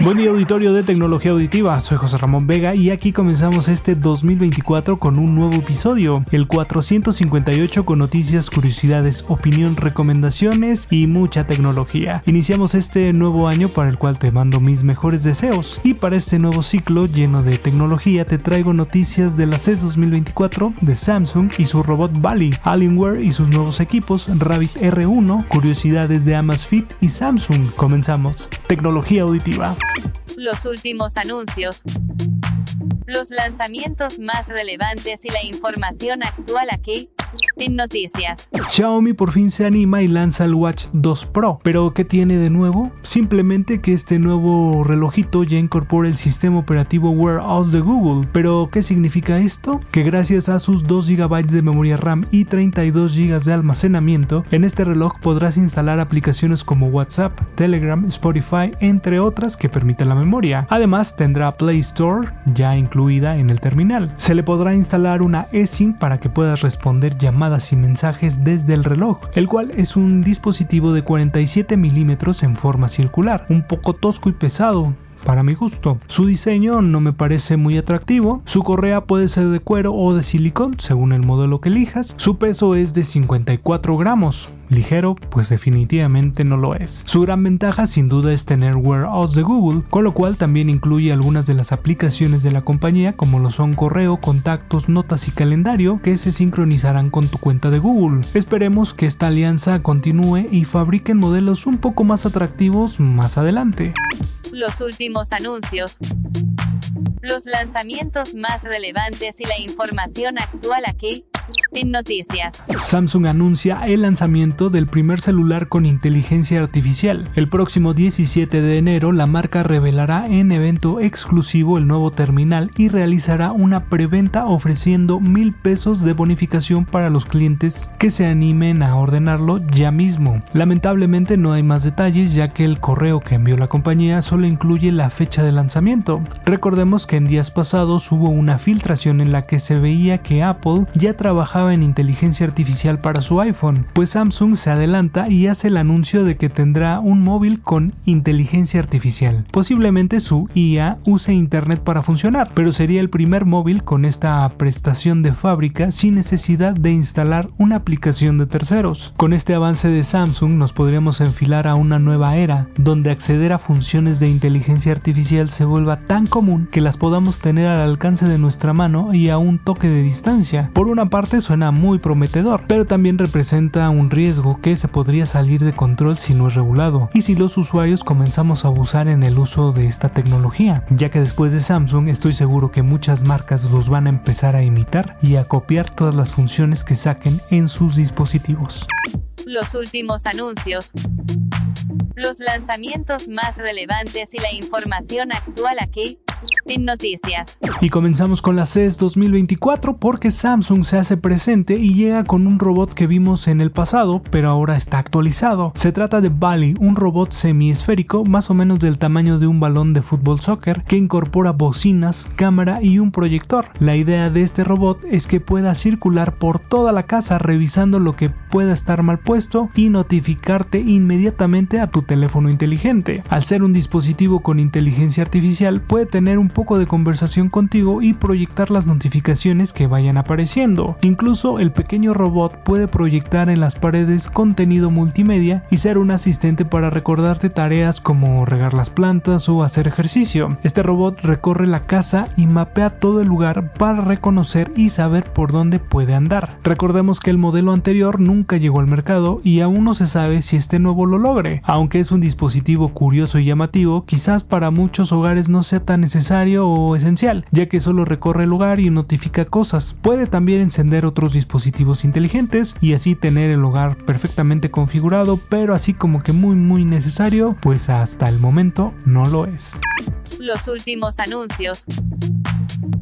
Buen día auditorio de tecnología auditiva, soy José Ramón Vega y aquí comenzamos este 2024 con un nuevo episodio, el 458 con noticias, curiosidades, opinión, recomendaciones y mucha tecnología. Iniciamos este nuevo año para el cual te mando mis mejores deseos y para este nuevo ciclo lleno de tecnología te traigo noticias de la CES 2024 de Samsung y su robot Bali, Alienware y sus nuevos equipos Rabbit R1, curiosidades de Amazfit y Samsung. Comenzamos. Tecnología auditiva. Los últimos anuncios. Los lanzamientos más relevantes y la información actual aquí. En noticias. Xiaomi por fin se anima y lanza el Watch 2 Pro. ¿Pero qué tiene de nuevo? Simplemente que este nuevo relojito ya incorpora el sistema operativo Wear OS de Google. ¿Pero qué significa esto? Que gracias a sus 2 GB de memoria RAM y 32 GB de almacenamiento, en este reloj podrás instalar aplicaciones como WhatsApp, Telegram, Spotify, entre otras que permiten la memoria. Además tendrá Play Store ya incluida en el terminal. Se le podrá instalar una eSIM para que puedas responder llamadas y mensajes desde el reloj, el cual es un dispositivo de 47 milímetros en forma circular, un poco tosco y pesado, para mi gusto. Su diseño no me parece muy atractivo, su correa puede ser de cuero o de silicón según el modelo que elijas, su peso es de 54 gramos, ligero, pues definitivamente no lo es. Su gran ventaja sin duda es tener OS de Google, con lo cual también incluye algunas de las aplicaciones de la compañía como lo son correo, contactos, notas y calendario que se sincronizarán con tu cuenta de Google. Esperemos que esta alianza continúe y fabriquen modelos un poco más atractivos más adelante. Los últimos anuncios los lanzamientos más relevantes y la información actual aquí. En noticias. Samsung anuncia el lanzamiento del primer celular con inteligencia artificial. El próximo 17 de enero la marca revelará en evento exclusivo el nuevo terminal y realizará una preventa ofreciendo mil pesos de bonificación para los clientes que se animen a ordenarlo ya mismo. Lamentablemente no hay más detalles ya que el correo que envió la compañía solo incluye la fecha de lanzamiento. Recordemos que en días pasados hubo una filtración en la que se veía que Apple ya trabajaba en inteligencia artificial para su iPhone, pues Samsung se adelanta y hace el anuncio de que tendrá un móvil con inteligencia artificial. Posiblemente su IA use Internet para funcionar, pero sería el primer móvil con esta prestación de fábrica sin necesidad de instalar una aplicación de terceros. Con este avance de Samsung nos podríamos enfilar a una nueva era, donde acceder a funciones de inteligencia artificial se vuelva tan común que las podamos tener al alcance de nuestra mano y a un toque de distancia. Por una parte muy prometedor, pero también representa un riesgo que se podría salir de control si no es regulado y si los usuarios comenzamos a abusar en el uso de esta tecnología, ya que después de Samsung estoy seguro que muchas marcas los van a empezar a imitar y a copiar todas las funciones que saquen en sus dispositivos. Los últimos anuncios los lanzamientos más relevantes y la información actual aquí en noticias. Y comenzamos con la CES 2024 porque Samsung se hace presente y llega con un robot que vimos en el pasado, pero ahora está actualizado. Se trata de Bali, un robot semiesférico más o menos del tamaño de un balón de fútbol soccer que incorpora bocinas, cámara y un proyector. La idea de este robot es que pueda circular por toda la casa revisando lo que pueda estar mal puesto y notificarte inmediatamente a tu teléfono inteligente. Al ser un dispositivo con inteligencia artificial puede tener un poco de conversación contigo y proyectar las notificaciones que vayan apareciendo. Incluso el pequeño robot puede proyectar en las paredes contenido multimedia y ser un asistente para recordarte tareas como regar las plantas o hacer ejercicio. Este robot recorre la casa y mapea todo el lugar para reconocer y saber por dónde puede andar. Recordemos que el modelo anterior nunca llegó al mercado y aún no se sabe si este nuevo lo logre. Aunque es un dispositivo curioso y llamativo, quizás para muchos hogares no sea tan necesario o esencial, ya que solo recorre el lugar y notifica cosas. Puede también encender otros dispositivos inteligentes y así tener el hogar perfectamente configurado, pero así como que muy muy necesario, pues hasta el momento no lo es. Los últimos anuncios.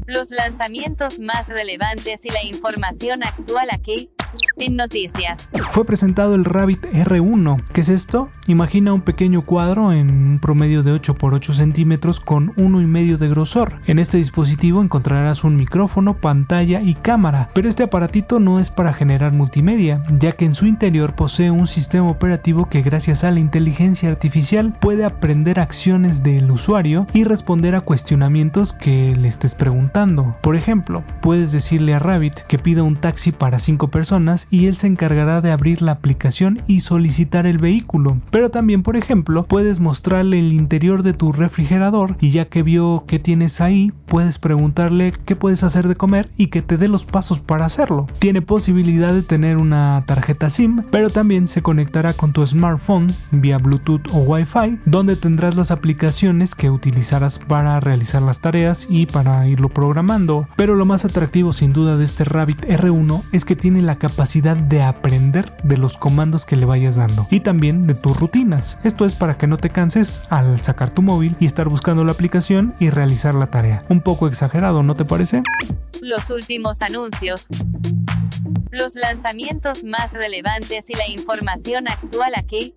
Los lanzamientos más relevantes y la información actual aquí en noticias. Fue presentado el Rabbit R1. ¿Qué es esto? Imagina un pequeño cuadro en un promedio de 8 por 8 centímetros con 1,5 de grosor. En este dispositivo encontrarás un micrófono, pantalla y cámara, pero este aparatito no es para generar multimedia, ya que en su interior posee un sistema operativo que gracias a la inteligencia artificial puede aprender acciones del usuario y responder a cuestionamientos que le estés preguntando. Por ejemplo, puedes decirle a Rabbit que pida un taxi para 5 personas y él se encargará de abrir la aplicación y solicitar el vehículo. Pero también, por ejemplo, puedes mostrarle el interior de tu refrigerador y ya que vio que tienes ahí, puedes preguntarle qué puedes hacer de comer y que te dé los pasos para hacerlo. Tiene posibilidad de tener una tarjeta SIM, pero también se conectará con tu smartphone vía Bluetooth o Wi-Fi, donde tendrás las aplicaciones que utilizarás para realizar las tareas y para irlo programando. Pero lo más atractivo sin duda de este Rabbit R1 es que tiene la capacidad de aprender de los comandos que le vayas dando y también de tus rutinas. Esto es para que no te canses al sacar tu móvil y estar buscando la aplicación y realizar la tarea. Un poco exagerado, ¿no te parece? Los últimos anuncios. Los lanzamientos más relevantes y la información actual aquí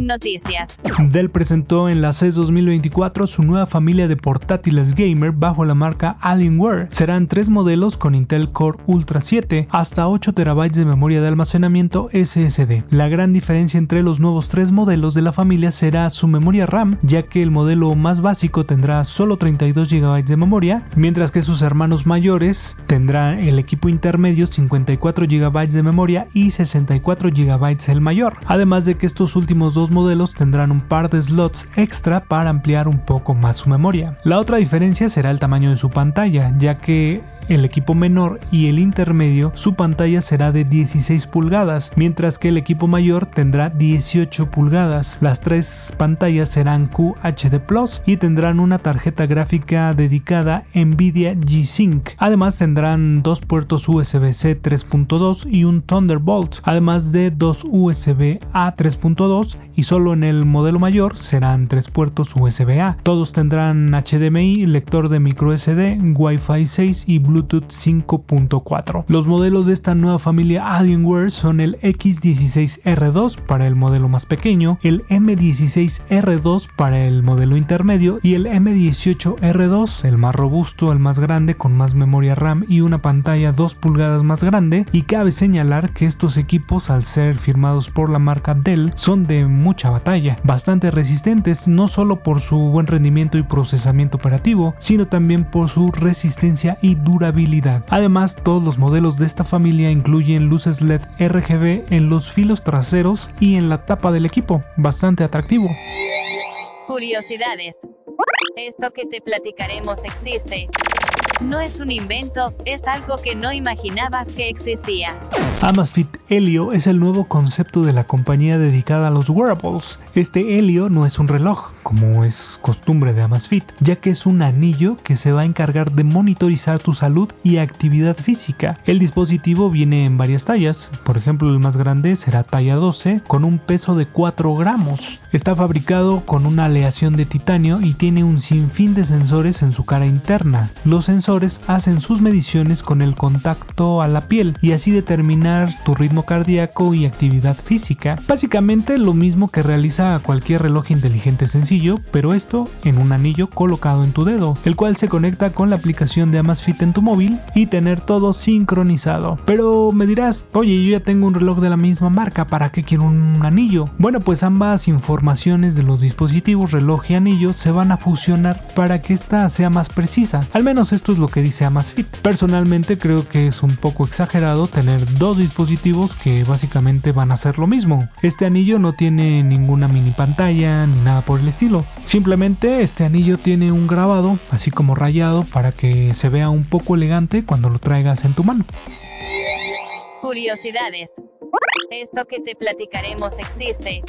noticias. Dell presentó en la CES 2024 su nueva familia de portátiles gamer bajo la marca Alienware. Serán tres modelos con Intel Core Ultra 7 hasta 8 TB de memoria de almacenamiento SSD. La gran diferencia entre los nuevos tres modelos de la familia será su memoria RAM, ya que el modelo más básico tendrá solo 32 GB de memoria, mientras que sus hermanos mayores tendrán el equipo intermedio 54 GB de memoria y 64 GB el mayor. Además de que estos últimos dos modelos tendrán un par de slots extra para ampliar un poco más su memoria. La otra diferencia será el tamaño de su pantalla, ya que el equipo menor y el intermedio su pantalla será de 16 pulgadas, mientras que el equipo mayor tendrá 18 pulgadas. Las tres pantallas serán QHD Plus y tendrán una tarjeta gráfica dedicada Nvidia G-Sync. Además tendrán dos puertos USB-C 3.2 y un Thunderbolt, además de dos USB A 3.2 y solo en el modelo mayor serán tres puertos USB-A. Todos tendrán HDMI, lector de micro SD, Wi-Fi 6 y Bluetooth Bluetooth 5.4. Los modelos de esta nueva familia Alienware son el X16R2 para el modelo más pequeño, el M16R2 para el modelo intermedio y el M18R2, el más robusto, el más grande con más memoria RAM y una pantalla 2 pulgadas más grande. Y cabe señalar que estos equipos, al ser firmados por la marca Dell, son de mucha batalla, bastante resistentes no solo por su buen rendimiento y procesamiento operativo, sino también por su resistencia y durabilidad Además, todos los modelos de esta familia incluyen luces LED RGB en los filos traseros y en la tapa del equipo, bastante atractivo. Curiosidades. Esto que te platicaremos existe. No es un invento, es algo que no imaginabas que existía. Amazfit Helio es el nuevo concepto de la compañía dedicada a los wearables. Este Helio no es un reloj, como es costumbre de Amazfit, ya que es un anillo que se va a encargar de monitorizar tu salud y actividad física. El dispositivo viene en varias tallas, por ejemplo el más grande será talla 12 con un peso de 4 gramos. Está fabricado con una aleación de titanio y tiene un sinfín de sensores en su cara interna. Los sensores hacen sus mediciones con el contacto a la piel y así determinar tu ritmo cardíaco y actividad física. Básicamente lo mismo que realiza cualquier reloj inteligente sencillo, pero esto en un anillo colocado en tu dedo, el cual se conecta con la aplicación de Amazfit en tu móvil y tener todo sincronizado. Pero me dirás, oye, yo ya tengo un reloj de la misma marca, ¿para qué quiero un anillo? Bueno, pues ambas informaciones de los dispositivos reloj y anillo se van a fusionar para que esta sea más precisa. Al menos esto es lo que dice Amazfit. Personalmente creo que es un poco exagerado tener dos dispositivos que básicamente van a hacer lo mismo. Este anillo no tiene ninguna mini pantalla ni nada por el estilo. Simplemente este anillo tiene un grabado así como rayado para que se vea un poco elegante cuando lo traigas en tu mano. Curiosidades. Esto que te platicaremos existe.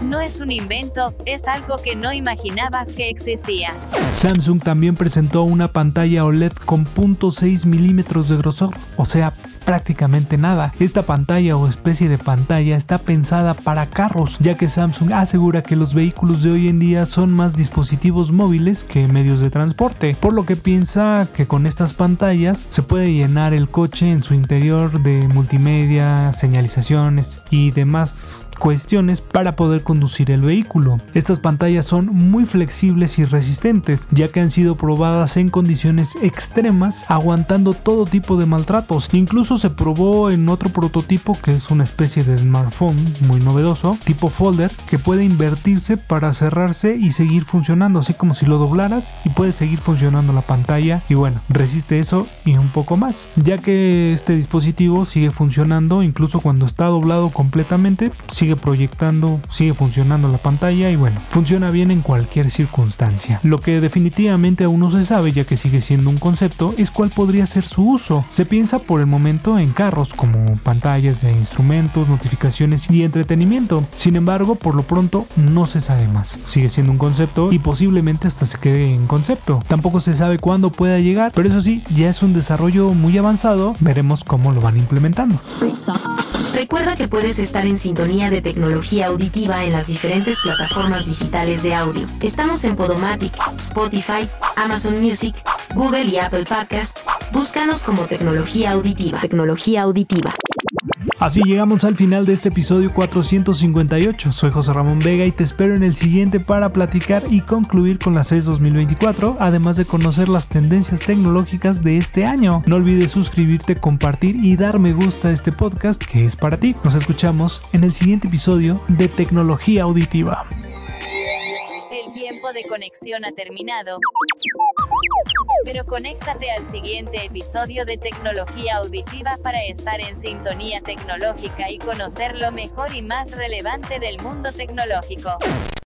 No es un invento, es algo que no imaginabas que existía. Samsung también presentó una pantalla OLED con .6 milímetros de grosor, o sea, prácticamente nada. Esta pantalla o especie de pantalla está pensada para carros, ya que Samsung asegura que los vehículos de hoy en día son más dispositivos móviles que medios de transporte, por lo que piensa que con estas pantallas se puede llenar el coche en su interior de multimedia, señalizaciones y demás cuestiones para poder conducir el vehículo. Estas pantallas son muy flexibles y resistentes, ya que han sido probadas en condiciones extremas, aguantando todo tipo de maltratos. Incluso se probó en otro prototipo que es una especie de smartphone muy novedoso, tipo folder, que puede invertirse para cerrarse y seguir funcionando, así como si lo doblaras y puede seguir funcionando la pantalla y bueno, resiste eso y un poco más, ya que este dispositivo sigue funcionando incluso cuando está doblado completamente, sigue proyectando, sigue funcionando la pantalla y bueno, funciona bien en cualquier circunstancia. Lo que definitivamente aún no se sabe, ya que sigue siendo un concepto, es cuál podría ser su uso. Se piensa por el momento en carros como pantallas de instrumentos, notificaciones y entretenimiento. Sin embargo, por lo pronto no se sabe más. Sigue siendo un concepto y posiblemente hasta se quede en concepto. Tampoco se sabe cuándo pueda llegar, pero eso sí, ya es un desarrollo muy avanzado. Veremos cómo lo van implementando. Recuerda que puedes estar en sintonía de tecnología auditiva en las diferentes plataformas digitales de audio. Estamos en Podomatic, Spotify, Amazon Music, Google y Apple Podcast. Búscanos como tecnología auditiva. Tecnología auditiva. Así llegamos al final de este episodio 458. Soy José Ramón Vega y te espero en el siguiente para platicar y concluir con la CES 2024, además de conocer las tendencias tecnológicas de este año. No olvides suscribirte, compartir y dar me gusta a este podcast que es para ti. Nos escuchamos en el siguiente episodio de Tecnología Auditiva. El tiempo de conexión ha terminado. Pero conéctate al siguiente episodio de Tecnología Auditiva para estar en sintonía tecnológica y conocer lo mejor y más relevante del mundo tecnológico.